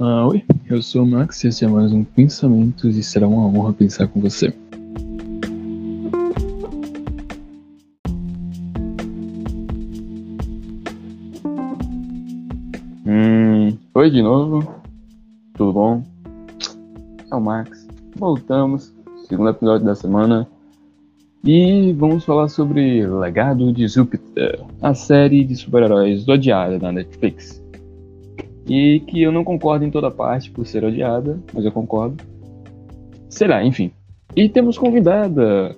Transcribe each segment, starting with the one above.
Ah, oi, eu sou o Max e esse é mais um Pensamentos e será uma honra pensar com você. Hum, oi de novo, tudo bom? É o Max, voltamos, segundo episódio da semana e vamos falar sobre Legado de Júpiter, a série de super-heróis odiada da Netflix. E que eu não concordo em toda parte por ser odiada, mas eu concordo. Será, enfim. E temos convidada.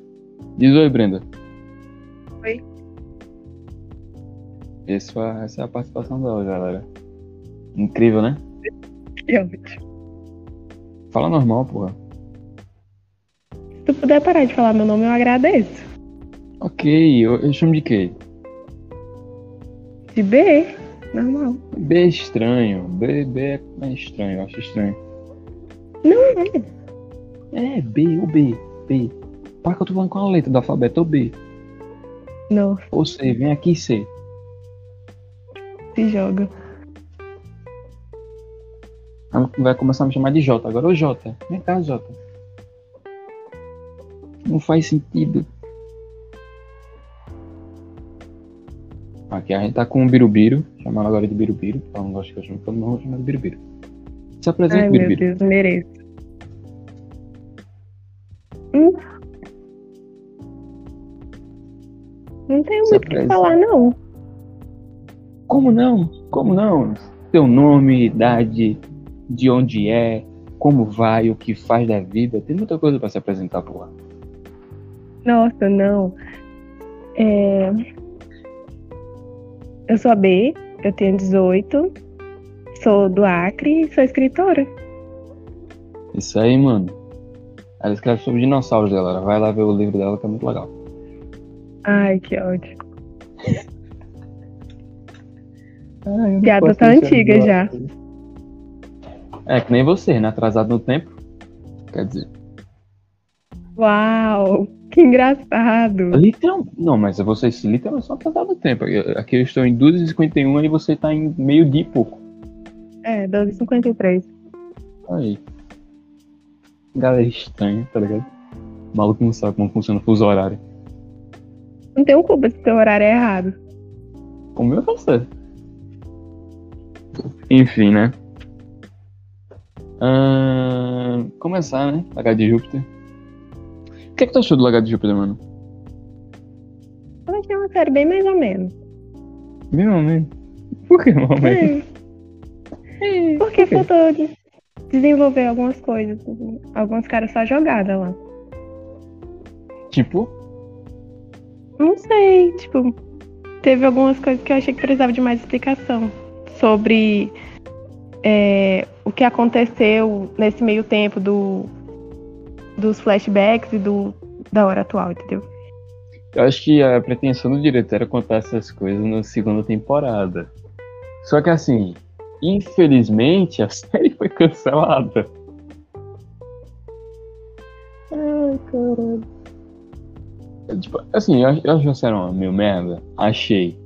Diz oi, Brenda. Oi. Essa, essa é a participação dela, galera. Incrível, né? Realmente. Fala normal, porra. Se tu puder parar de falar meu nome, eu agradeço. Ok, eu, eu chamo de quê? De B, normal. B é estranho. B, B é é estranho, eu acho estranho. Não é. É, B, o B, B. Para que eu tô falando com a letra do alfabeto, o B. Não, Ou C, vem aqui C. se joga. Vai começar a me chamar de J. Agora, ô J. Vem cá, J. Não faz sentido. Aqui a gente tá com o Birubiru. Chamaram agora de Birubiru. Ela não gosta que eu chame todo mundo, vou chamar de Birubiru. Se apresenta, Ai, meu Birubiru. Deus, mereço. Hum. Não tenho Se muito o que falar, não. Como não? Como não? Seu nome, idade, de onde é, como vai, o que faz da vida. Tem muita coisa pra se apresentar por lá. Nossa, não. É... Eu sou a B, eu tenho 18, sou do Acre e sou escritora. Isso aí, mano. Ela escreve sobre dinossauros, galera. Vai lá ver o livro dela que é muito legal. Ai, que ódio. Não Piada tá antiga já. É, que nem você, né? Atrasado no tempo. Quer dizer, Uau, que engraçado. literal... Não, mas vocês literalmente são atrasados no tempo. Eu- Aqui eu estou em 2h51 e você tá em meio dia e pouco. É, 12h53. Aí. Galera estranha, tá ligado? O maluco não sabe como funciona o fuso horário. Não tem um culpa se teu horário é errado. O meu tá certo. Enfim, né? Ahn, começar, né? Lagar de Júpiter. O que, é que tu achou do Lagar de Júpiter, mano? Eu achei uma série bem mais ou menos. Meu homem. Por que, meu homem? É. Porque faltou de- desenvolver algumas coisas. Alguns caras só jogada lá. Tipo, Não sei, tipo, teve algumas coisas que eu achei que precisava de mais explicação sobre é, o que aconteceu nesse meio tempo do, dos flashbacks e do, da hora atual, entendeu? eu acho que a pretensão do diretor era contar essas coisas na segunda temporada. Só que assim, infelizmente a série foi cancelada. Ai, caralho. É, Tipo, assim, eu, eu acho a série uma meio merda. Achei.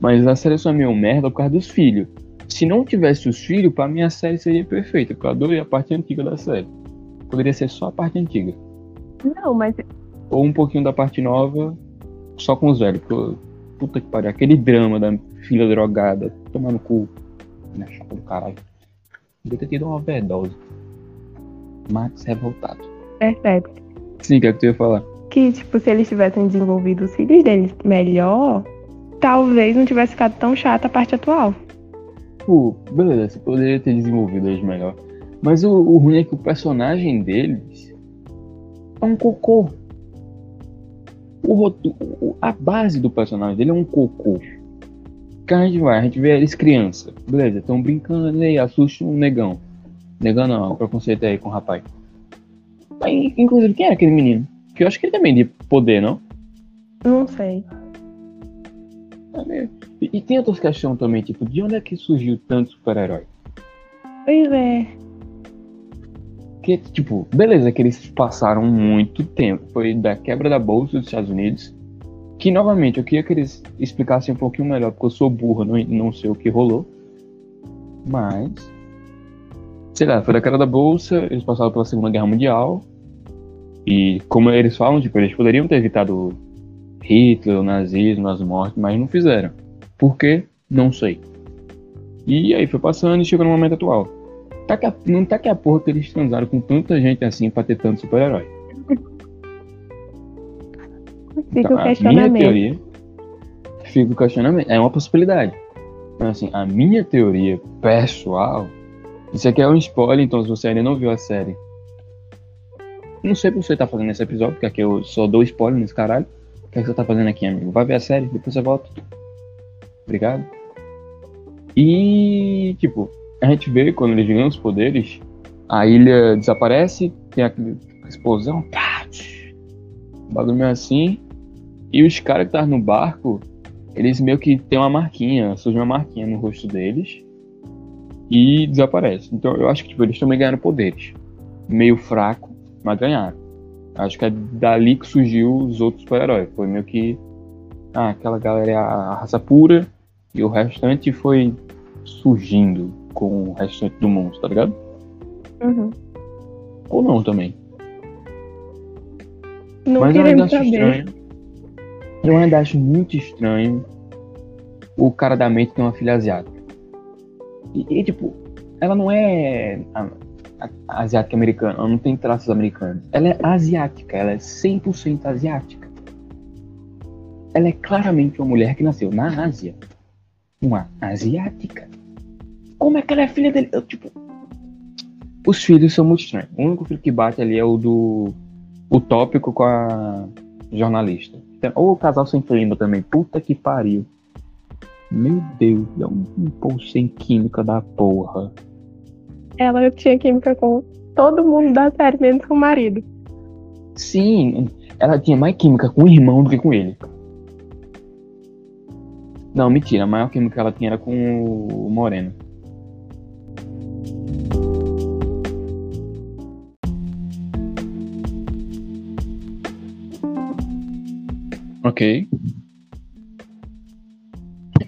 Mas a série só é meio merda por causa dos filhos. Se não tivesse os filhos, pra mim a série seria perfeita. Porque eu adorei a parte antiga da série. Poderia ser só a parte antiga. Não, mas Ou um pouquinho da parte nova, só com os velhos. Porque, puta que pariu, aquele drama da filha drogada, tomar no cu. Na chapa do caralho. Devia ter tido uma overdose. Max revoltado. percebe Sim, o que é que tu ia falar? que, tipo, se eles tivessem desenvolvido os filhos deles melhor, talvez não tivesse ficado tão chata a parte atual. Pô, beleza, você poderia ter desenvolvido eles melhor. Mas o, o ruim é que o personagem deles é um cocô. O, o- a base do personagem dele é um cocô. Que a gente vai, a gente vê eles criança. Beleza, estão brincando aí, assusta um negão. Negão não, preconceito aí com o rapaz. Aí, inclusive, quem era aquele menino? Que eu acho que ele também de poder, não? Não sei. É E, e tem outras questões também, tipo, de onde é que surgiu tanto super-herói? Pois é. Que, tipo, beleza que eles passaram muito tempo. Foi da quebra da bolsa dos Estados Unidos. Que, novamente, eu queria que eles explicassem um pouquinho melhor, porque eu sou burro, não, não sei o que rolou. Mas, sei lá, foi da cara da bolsa, eles passaram pela Segunda Guerra Mundial. E como eles falam, tipo, eles poderiam ter evitado Hitler, o nazismo, as mortes, mas não fizeram. Por quê? Não sei. E aí foi passando e chegou no momento atual. Tá que a, não tá que a porra que eles transaram com tanta gente assim pra ter tanto super-herói. Fica Então, o a minha questionamento. teoria. Fica o questionamento. É uma possibilidade. Então, assim, a minha teoria pessoal. Isso aqui é um spoiler, então se você ainda não viu a série. Não sei por que você tá fazendo esse episódio, porque aqui eu só dou spoiler nesse caralho. O que, é que você tá fazendo aqui, amigo? Vai ver a série, depois você volta. Obrigado. E, tipo, a gente vê quando eles ganham os poderes, a ilha desaparece, tem aquela explosão, pá, um bagulho meio assim. E os caras que estavam no barco, eles meio que tem uma marquinha, surge uma marquinha no rosto deles e desaparece. Então eu acho que tipo, eles também ganharam poderes. Meio fraco, mas ganharam. Acho que é dali que surgiu os outros super-heróis. Foi meio que. Ah, aquela galera é a raça pura e o restante foi surgindo com o restante do mundo, tá ligado? Uhum. Ou não também. Não Mas eu ainda acho saber. estranho. Eu ainda acho muito estranho o cara da mente ter uma filha asiática. E, e, tipo, ela não é a- a- asiática americana, ela não tem traços americanos. Ela é asiática, ela é 100% asiática. Ela é claramente uma mulher que nasceu na Ásia. Uma asiática. Como é que ela é filha dele? Eu, tipo, os filhos são muito estranhos. O único filho que bate ali é o do utópico com a jornalista. Ou o casal sem clima também. Puta que pariu. Meu Deus, é um, povo sem química da porra. Ela tinha química com todo mundo da série, menos com o marido. Sim, ela tinha mais química com o irmão do que com ele. Não, mentira. A maior química que ela tinha era com o Moreno. Ok.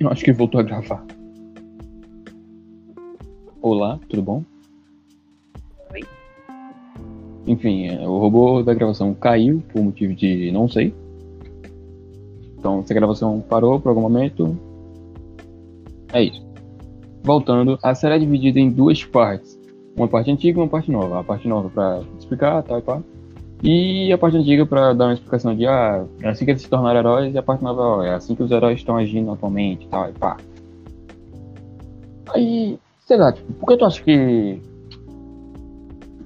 Eu acho que voltou a gravar. Olá, tudo bom? Oi. Enfim, é, o robô da gravação caiu por motivo de não sei. Então, se a gravação parou por algum momento, é isso. Voltando, a série é dividida em duas partes. Uma parte antiga e uma parte nova. A parte nova para explicar, tal e pá. E a parte antiga para dar uma explicação de, ah, é assim que eles se tornaram heróis, e a parte nova, ó, é assim que os heróis estão agindo atualmente, tal e pá. Aí, sei lá, tipo, por que tu acha que.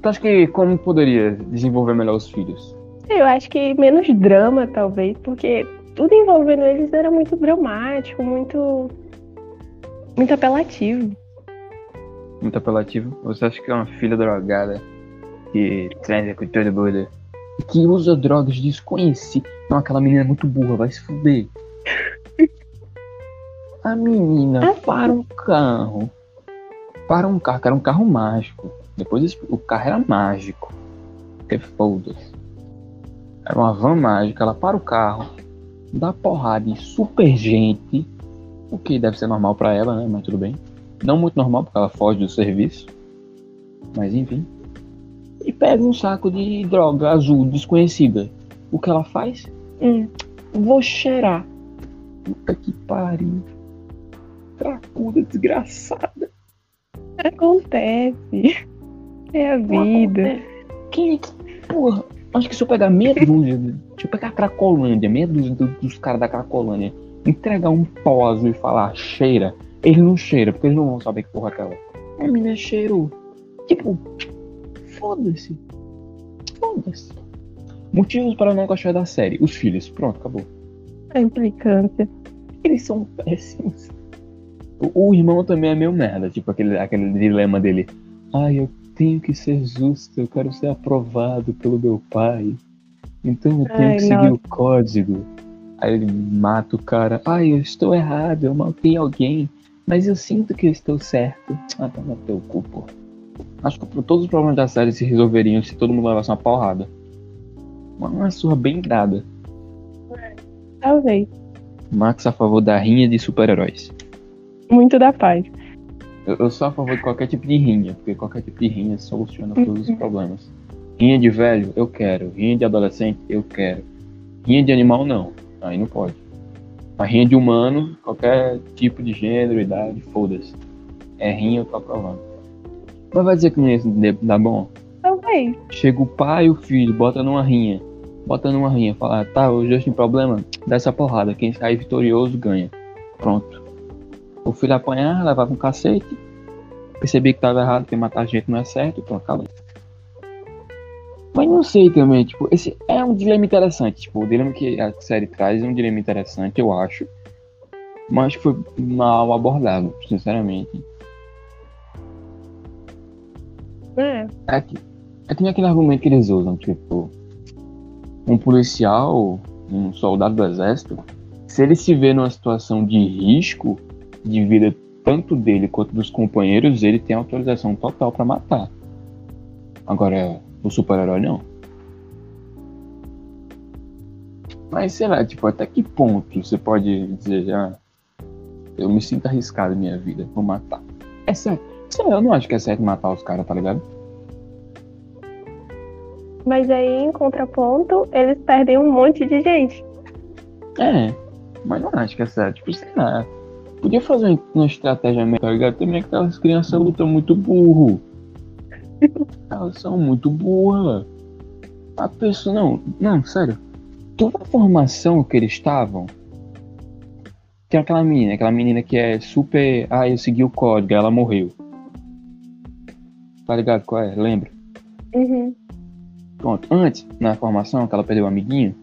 Tu acha que como poderia desenvolver melhor os filhos? Eu acho que menos drama, talvez, porque tudo envolvendo eles era muito dramático, muito. muito apelativo. Muito apelativo. Você acha que é uma filha drogada que transa com todo mundo? Que usa drogas desconhecidas. Não, aquela menina é muito burra, vai se fuder. A menina Ah, para um carro. Para um carro, que era um carro mágico. Depois o carro era mágico. Que foda-se. Era uma van mágica, ela para o carro, dá porrada em super gente. O que deve ser normal pra ela, né? Mas tudo bem. Não muito normal, porque ela foge do serviço. Mas enfim. E pega um saco de droga azul desconhecida. O que ela faz? Hum. Vou cheirar. Puta que pariu. Cracuda desgraçada. Acontece. É a vida. Quem é que. Porra, acho que se eu pegar meia dúzia. Se eu pegar a Cracolândia, meia dúzia do- dos caras da Cracolândia, entregar um pó azul e falar cheira, eles não cheiram, porque eles não vão saber que porra é aquela. A mina cheirou. Tipo, foda-se. Foda-se. Motivos para não gostar da série. Os filhos. Pronto, acabou. A implicância. Eles são péssimos. O, o irmão também é meio merda, tipo aquele, aquele dilema dele. Ai, eu tenho que ser justo, eu quero ser aprovado pelo meu pai. Então eu tenho Ai, que seguir nossa. o código. Aí ele mata o cara. Ai, eu estou errado, eu matei alguém. Mas eu sinto que eu estou certo. Ah, tá no teu cu, pô. Acho que todos os problemas da série se resolveriam se todo mundo levasse uma porrada. Uma, uma surra bem dada. Talvez. Max a favor da rinha de super-heróis. Muito da paz. Eu, eu sou a favor de qualquer tipo de rinha, porque qualquer tipo de rinha soluciona todos os problemas. Rinha de velho, eu quero. Rinha de adolescente, eu quero. Rinha de animal, não. Aí não pode. A rinha de humano, qualquer tipo de gênero, idade, foda-se. É rinha, eu tô aprovando. Mas vai dizer que não ia dar bom? Talvez. Chega o pai e o filho, bota numa rinha. Bota numa rinha, fala, tá, os dois têm problema, dá essa porrada. Quem sair vitorioso ganha. Pronto. O filho apanhar, levava um cacete. Percebi que tava errado, que matar gente não é certo, pronto, acabou. Mas não sei também, tipo, esse é um dilema interessante. Tipo, o dilema que a série traz é um dilema interessante, eu acho. Mas foi mal abordado, sinceramente. É. É que, é que nem aquele argumento que eles usam, tipo, um policial, um soldado do exército, se ele se vê numa situação de risco de vida tanto dele quanto dos companheiros, ele tem autorização total para matar. Agora, o super-herói não. Mas sei lá, tipo, até que ponto você pode dizer, ah, eu me sinto arriscado na minha vida, vou matar. É certo. Sei lá, eu não acho que é certo matar os caras, tá ligado? Mas aí, em contraponto, eles perdem um monte de gente. É, mas não acho que é certo. Tipo, sei lá. Podia fazer uma estratégia melhor, tá ligado? Também aquelas crianças lutam muito burro. Elas são muito burras. A pessoa, não, não, sério. Toda a formação que eles estavam. Tem aquela menina, aquela menina que é super. Ah, eu segui o código, ela morreu. Tá ligado qual é? Lembra? Uhum. Pronto. Antes, na formação, que ela perdeu o amiguinho,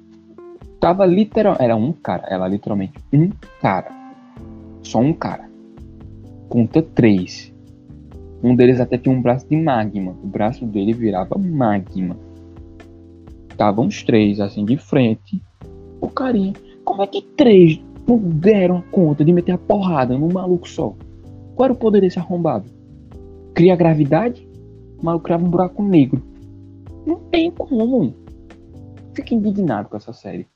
tava literal. Era um cara. Ela literalmente um cara. Só um cara. Conta três. Um deles até tinha um braço de magma. O braço dele virava magma. Estavam os três, assim, de frente. O carinha. Como é que três não deram conta de meter a porrada num maluco só? Qual era o poder desse arrombado? Cria gravidade? Maluco criava um buraco negro. Não tem como. Fico indignado com essa série.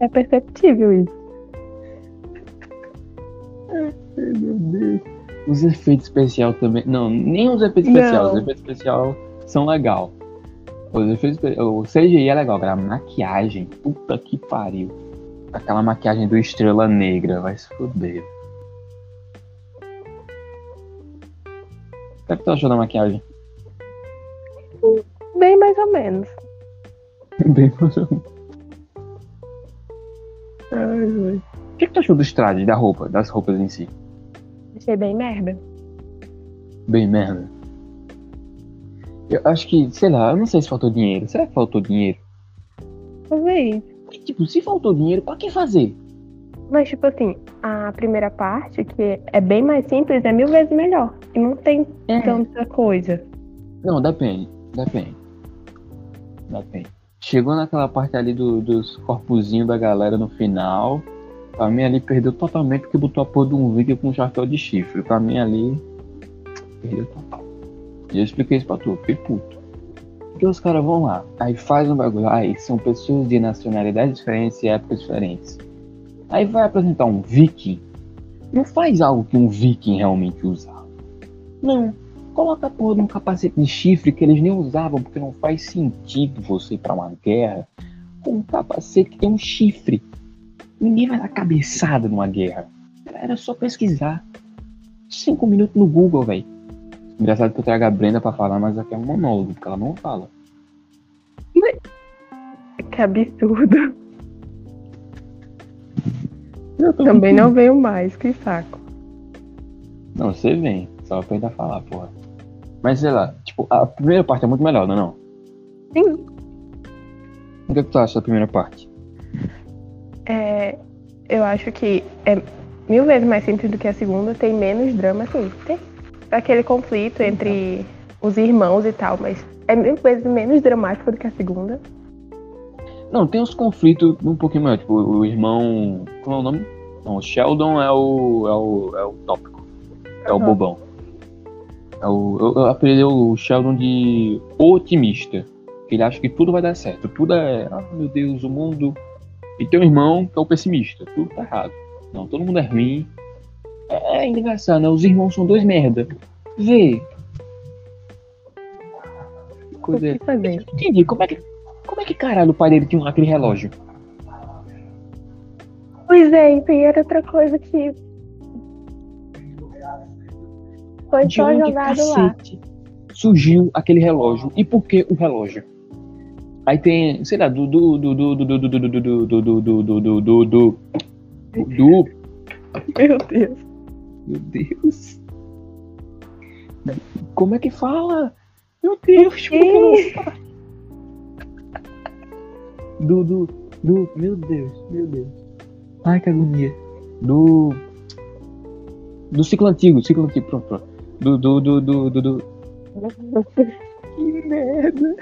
É perceptível isso. Ai, meu Deus. Os efeitos especiais também. Não, nem os efeitos especiais. Os efeitos especiais são legal. Os efeitos O CGI é legal, a maquiagem. Puta que pariu. Aquela maquiagem do Estrela Negra, vai se foder. O que, é que tu achou da maquiagem? Bem mais ou menos. Bem mais ou menos. Ai, ai. O que, é que tu achou dos trajes, da roupa, das roupas em si? Achei bem merda. Bem merda. Eu acho que, sei lá, eu não sei se faltou dinheiro. Será que faltou dinheiro? Talvez. Tipo, se faltou dinheiro, pra que fazer? Mas, tipo assim, a primeira parte, que é bem mais simples, é mil vezes melhor. E não tem É. tanta coisa. Não, depende. Depende. Depende. Chegou naquela parte ali do- dos corpozinhos da galera no final. Pra mim ali perdeu totalmente porque botou a porra de um vídeo com um chapéu de chifre. Pra mim ali. Perdeu total. E eu expliquei isso pra tu, fiquei puto. Porque os caras vão lá, aí faz um bagulho, aí são pessoas de nacionalidades diferentes e épocas diferentes. Aí vai apresentar um viking. Não faz algo que um viking realmente usava. Não. Coloca a porra de um capacete de chifre que eles nem usavam, porque não faz sentido você ir pra uma guerra com um capacete que tem um chifre. Ninguém vai dar cabeçada numa guerra. Era só pesquisar. Cinco minutos no Google, velho. Engraçado que eu trago a Brenda pra falar, mas aqui é um monólogo, porque ela não fala. Que absurdo. Também não veio mais, que saco. Não, você vem. Só pra ainda falar, porra. Mas sei lá, tipo, a primeira parte é muito melhor, não é não? Sim. O que, que tu acha da primeira parte? É, eu acho que é mil vezes mais simples do que a segunda, tem menos drama, assim. Tem aquele conflito entre os irmãos e tal, mas é mil vezes menos dramático do que a segunda. Não, tem uns conflitos um pouquinho maior. Tipo, o irmão. Qual é o nome? Não, o Sheldon é o. é o, é o tópico. É o bobão. É o, eu, eu apelidei o Sheldon de otimista. Ele acha que tudo vai dar certo. Tudo é. Ah, meu Deus, o mundo. E tem um irmão que é o pessimista. Tudo tá errado. Não, todo mundo é ruim. É, é engraçado, né? Os irmãos são dois merda. Vê. Coisa... O que fazer? Entendi, como é que. Como é que caralho o pai dele tinha aquele relógio? Pois é, e era outra coisa que foi De só onde jogado lá. surgiu aquele relógio? E por que o relógio? Aí tem, sei lá, do do do do do do do do do do do do do do do do do Meu Deus. Meu Deus. Como é que fala? Meu Deus, é que não? Do, do, do, meu Deus, meu Deus. Ai, que agonia. Do, do ciclo antigo, ciclo antigo, pronto, pronto. Do, do, do, do, do, do. Que merda.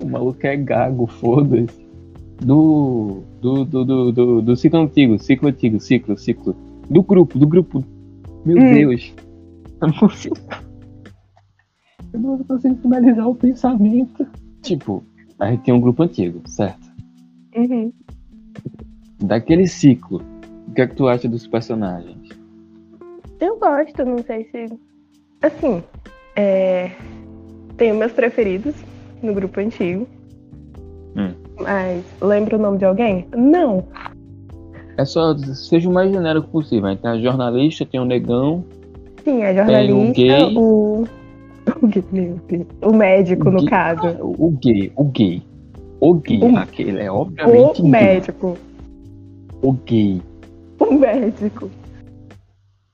O maluco é gago, foda-se. Do, do, do, do, do, do ciclo antigo, ciclo antigo, ciclo, ciclo. Do grupo, do grupo. Meu Hum. Deus. Eu não consigo. Eu não consigo finalizar o pensamento. Tipo, a gente tem um grupo antigo, certo? Uhum. Daquele ciclo, o que é que tu acha dos personagens? Eu gosto, não sei se. Assim, é... tenho meus preferidos no grupo antigo. Hum. Mas lembra o nome de alguém? Não. É só, seja o mais genérico possível. Aí tem a jornalista, tem o negão, Sim, é Tem o jornalista, gay. o. O, gay, o médico, O no gay. caso. o gay, o gay. O gay, O- aquele é obviamente O gay. médico. O gay. O médico.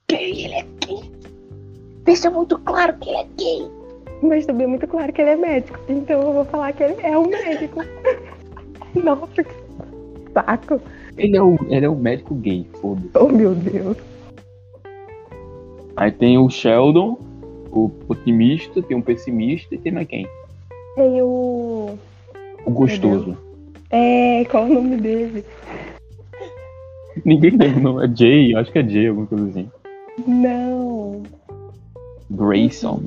Gay, ele é gay. Deixa muito claro que ele é gay. Mas também é muito claro que ele é médico. Então eu vou falar que ele é um médico. Nossa, que saco. Ele é o, ele é o médico gay, foda-se. Oh, meu Deus. Aí tem o Sheldon, o otimista, tem um pessimista e tem mais quem? Tem o. O gostoso. É, qual o nome dele? Ninguém lembra o nome. É Jay, acho que é Jay, alguma coisa assim. Não. Grayson.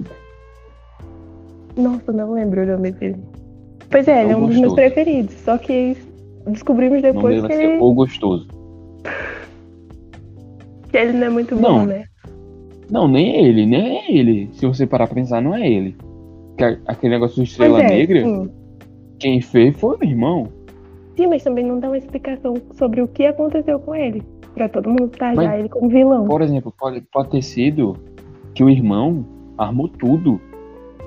Nossa, não lembro o nome dele. Pois é, ele É é o um dos meus gostoso. preferidos. Só que descobrimos depois que ele, O Gostoso. que ele não é muito bom, Não. né? Não, nem é ele, nem é ele. Se você parar pra pensar, não é ele. A- Aquele negócio do Estrela é, Negra, Sim. quem fez foi o irmão. Sim, mas também não dá uma explicação sobre o que aconteceu com ele. Pra todo mundo tajar Mas- ele como vilão. Por exemplo, pode, pode ter sido que o irmão armou tudo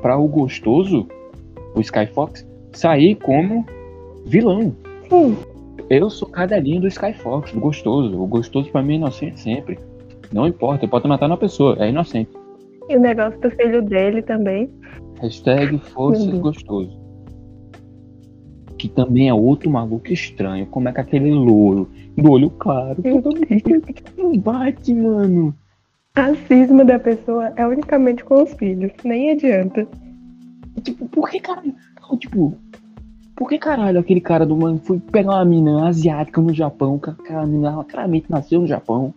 pra o gostoso, o Skyfox, sair como vilão. Sim. Eu sou cadelinho do Skyfox, do gostoso. O gostoso pra mim é inocente sempre. Não importa, pode matar uma pessoa, é inocente. E o negócio do filho dele também. Hashtag forças gostoso. Que também é outro maluco estranho. Como é que aquele louro do olho claro. Não bate, mano. A cisma da pessoa é unicamente com os filhos. Nem adianta. Tipo, por que caralho? Tipo, por que caralho aquele cara do mano foi pegar uma mina asiática no Japão? que Aquela mina claramente nasceu no Japão.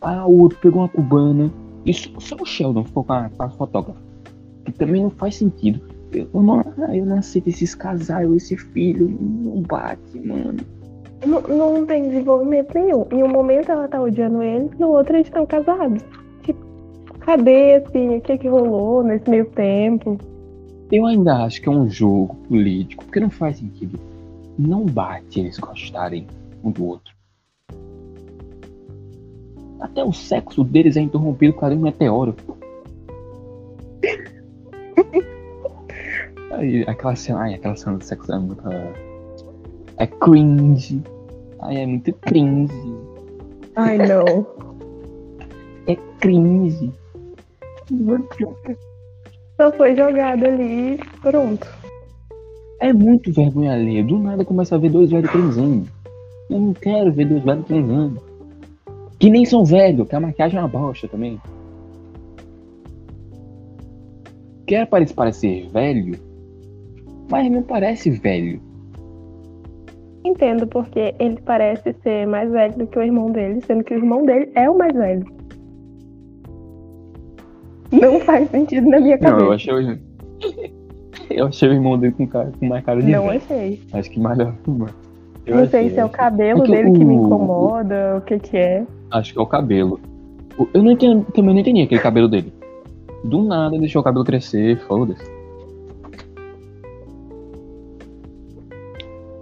Ah, o outro pegou uma cubana. Isso só o Sheldon ficou com a, com a fotógrafa. Que também não faz sentido. Eu não, ah, eu não aceito esses casais, esse filho. Não bate, mano. Não, não tem desenvolvimento nenhum. Em um momento ela tá odiando ele, no outro eles estão casados. Tipo, cadê assim? O que que rolou nesse meio tempo? Eu ainda acho que é um jogo político, porque não faz sentido. Não bate eles gostarem um do outro. Até o sexo deles é interrompido por causa de um meteoro. Aí, aquela cena, ai, aquela cena do sexo é muito. É cringe. Ai, é muito cringe. Ai, não. É cringe. Só foi jogado ali pronto. É muito vergonha alheia. Do nada começa a ver dois velhos transando. Eu não quero ver dois velhos transando. Que nem são velhos, que a maquiagem é uma bosta também. Quer parecer velho, mas não parece velho. Entendo porque ele parece ser mais velho do que o irmão dele, sendo que o irmão dele é o mais velho. Não faz sentido na minha cabeça. Não, eu achei o... Eu achei o irmão dele com, cara, com mais cara de Não velho. achei. Acho que mais Eu Não sei achei, se é o cabelo É que dele que me o- incomoda, o que que é. Acho que é o cabelo. O- Eu não entendo, também não entendi aquele cabelo dele. Do nada deixou o cabelo crescer, foda-se.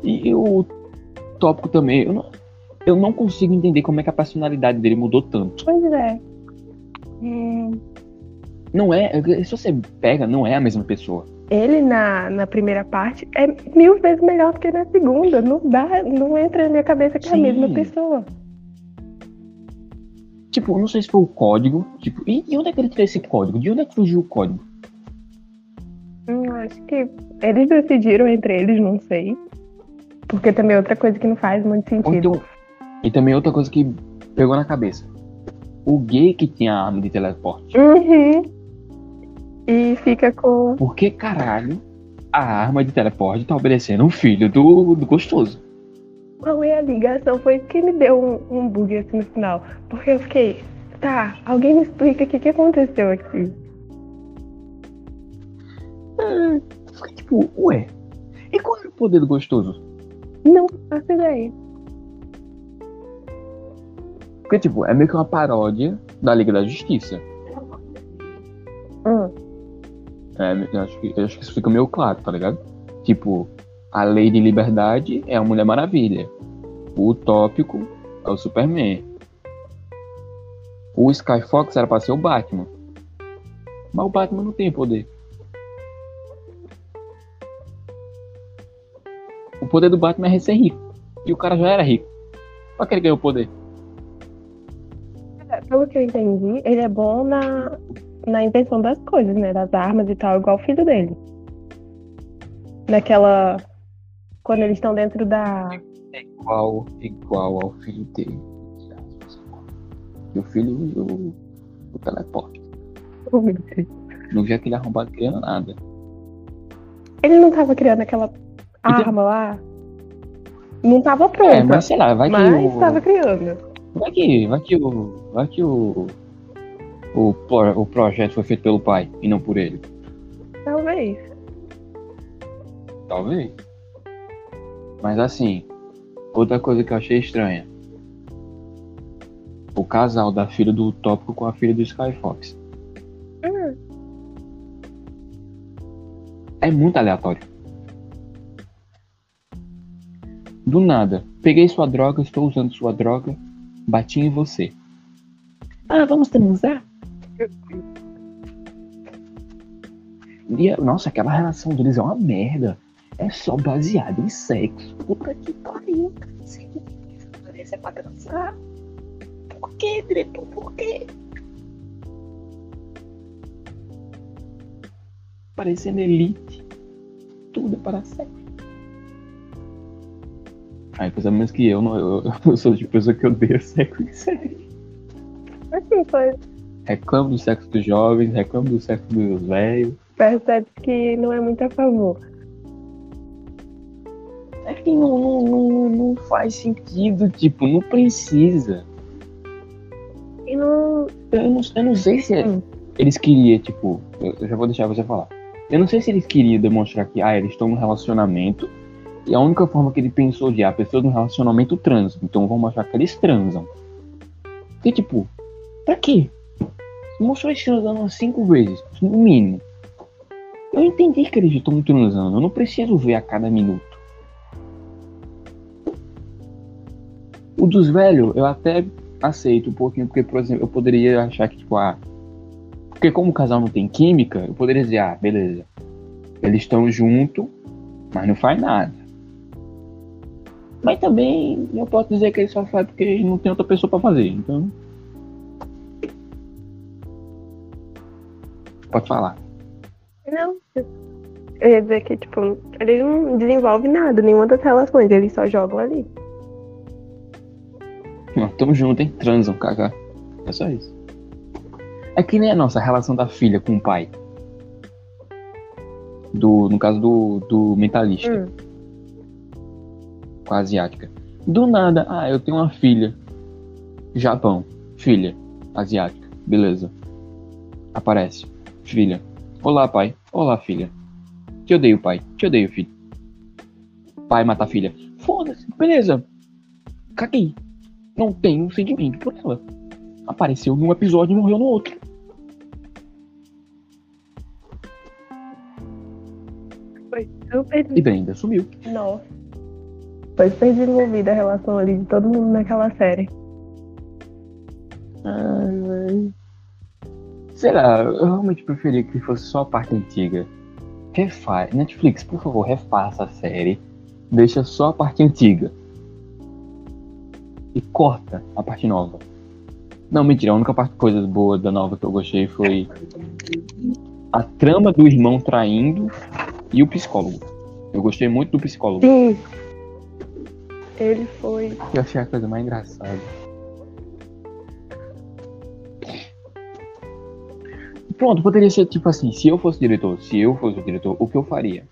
E o tópico também, eu não, eu não consigo entender como é que a personalidade dele mudou tanto. Pois é. Hum, Não é, se você pega, não é a mesma pessoa. Ele na, na primeira parte é mil vezes melhor do que na segunda. Não dá, não entra na minha cabeça que é a Sim. mesma pessoa. Tipo, não sei se foi o código. Tipo, e, e onde é que ele tirou esse código? De onde é que surgiu o código? Hum, acho que eles decidiram entre eles, não sei. Porque também é outra coisa que não faz muito sentido. então, e também outra coisa que pegou na cabeça. O gay que tinha a arma de teleporte. Uhum. E fica com. Por que caralho a arma de teleporte tá obedecendo o filho do, do gostoso? Qual é a ligação? Foi que me deu um, um bug assim no final. Porque eu fiquei, tá, alguém me explica o que, que aconteceu aqui. É, fiquei tipo, ué. E qual era o poder do gostoso? Não faço ideia. Porque, tipo, é meio que uma paródia da Liga da Justiça. Hum. É, eu acho que, eu acho que isso fica meio claro, tá ligado? Tipo, a lei de liberdade é a Mulher Maravilha. O utópico é o Superman. O Skyfox era pra ser o Batman. Mas o Batman não tem poder. O poder do Batman é ser rico. E o cara já era rico. Pra que ele ganhou o poder? É, Pelo que eu entendi, ele é bom na, na invenção das coisas, né? Das armas e tal, igual o filho dele. Naquela. Quando eles estão dentro da. É igual, igual ao filho dele. E o filho o, o teleporte. Oh, meu Deus. Não via aquele arrombado criando nada. Ele não tava criando aquela arma lá? Não tava pronta. É, mas sei lá, vai que mas o. tava criando. Vai que. Vai que o. Vai que o. O, o projeto foi feito pelo pai e não por ele. Talvez. Talvez. Mas assim, outra coisa que eu achei estranha. O casal da filha do Utópico com a filha do Skyfox. Hum. É muito aleatório. Do nada, peguei sua droga, estou usando sua droga, bati em você. Ah, vamos transar? E, nossa, aquela relação deles é uma merda. É só baseada em sexo. Puta que pariu. Parece é pra transar. Por que, diretor? Por quê? Parecendo elite. Tudo é para sexo. Aí, pelo menos que eu, não, eu, eu sou de pessoa que odeia sexo em série. Assim, foi. Reclamo do sexo dos jovens, reclamo do sexo dos velhos. Percebe que não é muito a favor. É que não, não, não, não faz sentido, tipo, não precisa. E não. Eu não, eu não sei se Hum. eles queriam, tipo, eu, eu já vou deixar você falar. Eu não sei se eles queriam demonstrar que, ah, eles estão num relacionamento e a única forma que ele pensou de, ah, pessoas no relacionamento transam, então vamos mostrar que eles transam. Porque, tipo, pra quê? Mostrou eles transando umas cinco vezes, no mínimo. Eu entendi que eles estão transando, eu não preciso ver a cada minuto. O dos velhos, eu até aceito um pouquinho, porque, por exemplo, eu poderia achar que, tipo, ah, porque como o casal não tem química, eu poderia dizer, ah, beleza. Eles estão juntos, mas não faz nada. Mas também eu posso dizer que ele só faz porque não tem outra pessoa pra fazer, então. Pode falar. Não. Eu ia dizer que, tipo, ele não desenvolve nada, nenhuma das relações, eles só jogam ali. Não, tamo junto, hein? Transam, cagar. É só isso. É que nem a nossa relação da filha com o pai. Do, no caso do, do mentalista. Hum. Com a asiática. Do nada, ah, eu tenho uma filha. Japão, filha, asiática, beleza. Aparece, filha. Olá, pai. Olá, filha. Te odeio, pai. Te odeio, filho. Pai mata a filha. Foda-se, beleza. Caguei. Não tenho sentimento por ela. Apareceu num episódio e morreu no outro. Foi super. E Brenda sumiu. Nossa. Foi super desenvolvida a relação ali de todo mundo naquela série. Ai, velho. Sei lá, eu realmente preferia que fosse só a parte antiga. Refaz. Netflix, por favor, refaça a série. Deixa só a parte antiga. E corta a parte nova. Não, mentira, a única parte coisas boas da nova que eu gostei foi a trama do irmão traindo e o psicólogo. Eu gostei muito do psicólogo. Sim. Ele foi. Eu achei a coisa mais engraçada. Pronto, poderia ser tipo assim, se eu fosse diretor, se eu fosse o diretor, o que eu faria?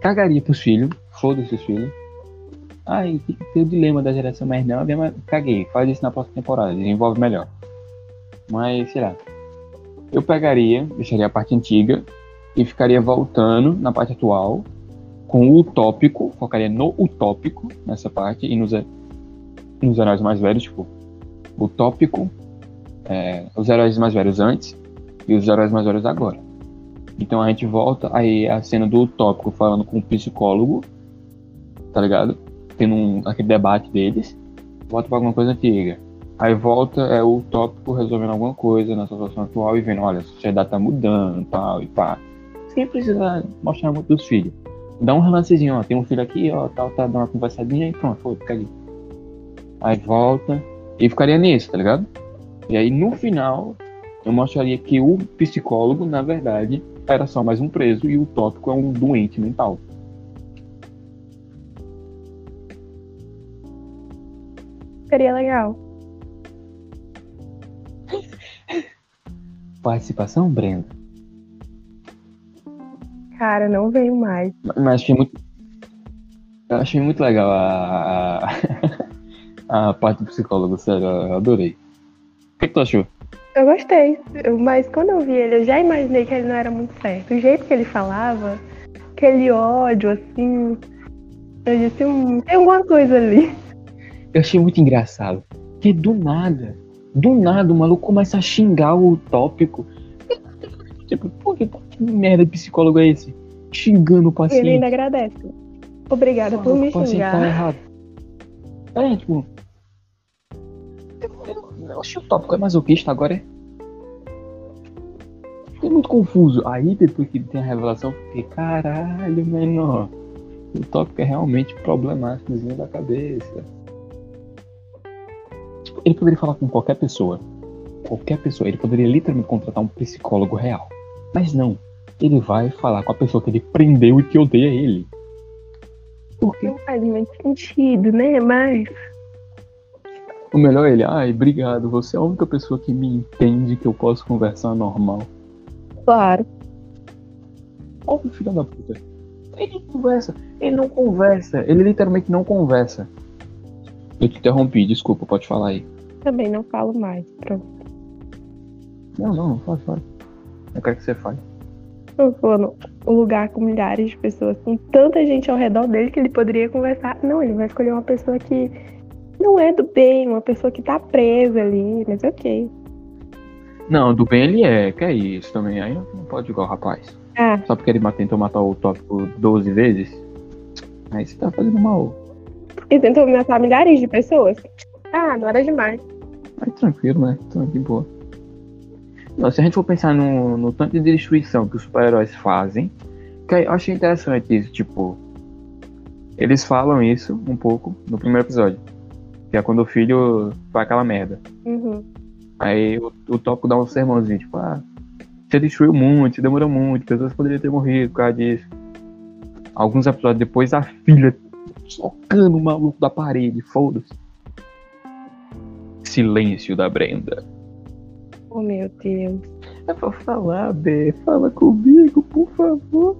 Cagaria pros filhos, foda-se os filhos. Ai, tem o dilema da geração mais nova, mas caguei, faz isso na próxima temporada, desenvolve melhor. Mas, sei lá. Eu pegaria, deixaria a parte antiga e ficaria voltando na parte atual com o utópico, focaria no utópico nessa parte e nos, nos heróis mais velhos, tipo, utópico, é, os heróis mais velhos antes e os heróis mais velhos agora. Então a gente volta aí a cena do utópico falando com o psicólogo, tá ligado? Tendo um, aquele debate deles, volta pra alguma coisa antiga. Aí volta é o utópico resolvendo alguma coisa na situação atual e vendo, olha, a sociedade tá mudando tal, e pá. Sem precisar mostrar muito dos filhos. Dá um relancezinho, ó, tem um filho aqui, ó, tal, tá, dá uma conversadinha e pronto, foi, fica ali. Aí volta e ficaria nisso, tá ligado? E aí no final eu mostraria que o psicólogo, na verdade, era só mais um preso e o tópico é um doente mental. Seria legal. Participação, Brenda? Cara, não veio mais. Mas achei muito. Eu achei muito legal a, a, a parte do psicólogo, sério, eu adorei. O que, que tu achou? Eu gostei, mas quando eu vi ele, eu já imaginei que ele não era muito certo. O jeito que ele falava, aquele ódio, assim. Eu disse, hum, tem alguma coisa ali. Eu achei muito engraçado. Porque do nada, do nada, o maluco começa a xingar o tópico. Tipo, pô, que, que merda de psicólogo é esse? Xingando o paciente. ele ainda agradece. Obrigada por me paciente tá xingar. errado. É, tipo. eu- achei o tópico é masoquista agora, é. Fiquei muito confuso. Aí depois que tem a revelação, fiquei, caralho, menor. O tópico é realmente problemáticozinho da cabeça. Tipo, ele poderia falar com qualquer pessoa. Qualquer pessoa. Ele poderia literalmente contratar um psicólogo real. Mas não. Ele vai falar com a pessoa que ele prendeu e que odeia ele. Por quê? Não faz muito sentido, né? Mas. O melhor é ele, ai, obrigado, você é a única pessoa que me entende que eu posso conversar normal. Claro. Óbvio, filho da puta. Ele não conversa, ele não conversa, ele literalmente não conversa. Eu te interrompi, desculpa, pode falar aí. Também não falo mais. Pronto. Não, não, fala, fala. Eu quero que você fale. Eu falando um lugar com milhares de pessoas, com tanta gente ao redor dele que ele poderia conversar. Não, ele vai escolher uma pessoa que não é do bem, uma pessoa que tá presa ali, mas ok. Não, do bem ele é, que é isso também. Aí não pode igual o rapaz. Ah, Só porque ele tentou matar o tópico 12 vezes. Aí você tá fazendo mal. e tentou matar milhares de pessoas. Ah, não era demais. Aí tranquilo, né? Então, de boa. Não, se a gente for pensar no, no tanto de destruição que os super-heróis fazem, que eu achei interessante isso, tipo. Eles falam isso um pouco no primeiro episódio. Que é quando o filho faz aquela merda. Uhum. Aí o, o tópico dá um sermãozinho, tipo, ah, você destruiu muito, você demorou muito, pessoas poderiam ter morrido por causa disso. Alguns episódios depois, a filha socando o maluco da parede, foda-se. Silêncio da Brenda. Oh, meu Deus. É pra falar, B. Fala comigo, por favor.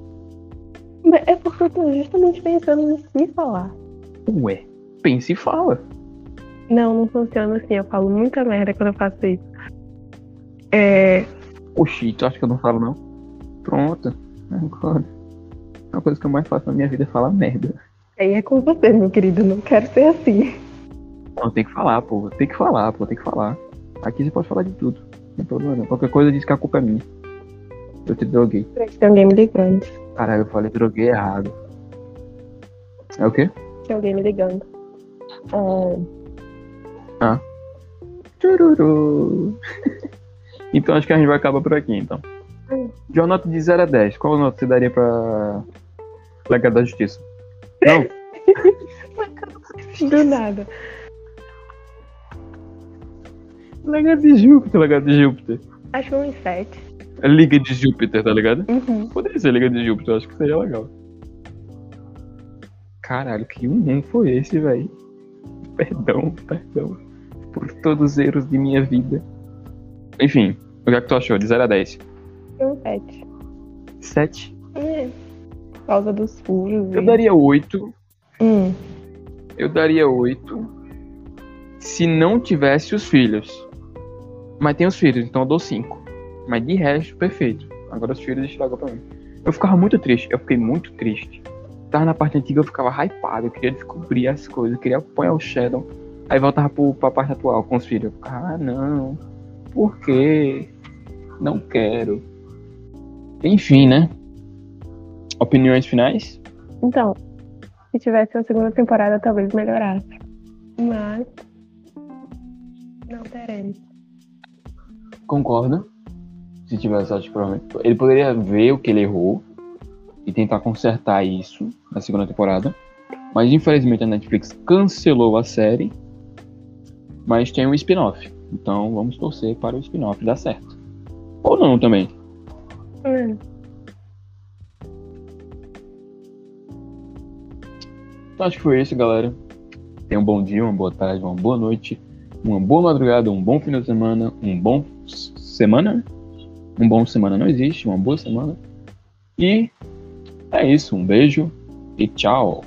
Mas é porque eu tô justamente pensando em me falar. Ué, pensa e fala. Não, não funciona assim. Eu falo muita merda quando eu faço isso. É. Oxi, tu acha que eu não falo, não? Pronto. Agora. A coisa que eu mais faço na minha vida é falar merda. Aí é com você, meu querido. Não quero ser assim. Não, tem que falar, pô. Tem que falar, pô. Tem que falar. Aqui você pode falar de tudo. Tem problema não. Qualquer coisa diz que a culpa é minha. Eu te droguei. Tem alguém me ligando. Caralho, eu falei droguei errado. É o quê? Tem alguém me ligando. Ah. Chururu. então acho que a gente vai acabar por aqui, então. Hum. De uma nota de 0 a 10, qual nota você daria pra Legado da Justiça? Não? Do nada. Legado de Júpiter, Legado de Júpiter. Acho que um 7. É Liga de Júpiter, tá ligado? Uhum. Poderia ser Liga de Júpiter, acho que seria legal. Caralho, que um foi esse, velho? Perdão, perdão. Por todos os erros de minha vida. Enfim, o que é que tu achou? De 0 a 10? Um 7. 7. É. Por causa dos furos. Eu e- daria 8. Hum. Eu daria 8. Se não tivesse os filhos. Mas tem os filhos, então eu dou 5. Mas de resto, perfeito. Agora os filhos estragou pra mim. Eu ficava muito triste, eu fiquei muito triste. Tava na parte antiga, eu ficava hypado, eu queria descobrir as coisas, eu queria apoiar o Shadow. Aí voltava pro, pra parte atual com os filhos. Eu ficava, ah, não. Por quê? Não quero. Enfim, né? Opiniões finais? Então, se tivesse uma segunda temporada, talvez melhorasse. Mas. Não teremos. Concordo. Se tivesse, acho que provavelmente. Ele poderia ver o que ele errou e tentar consertar isso na segunda temporada. Mas infelizmente a Netflix cancelou a série. Mas tem um spin-off. Então vamos torcer para o spin-off dar certo. Ou não também. Hum. Então acho que foi isso, galera. Tenha um bom dia, uma boa tarde, uma boa noite, uma boa madrugada, um bom final de semana, um bom semana. Um bom semana não existe, uma boa semana. E é isso, um beijo e tchau.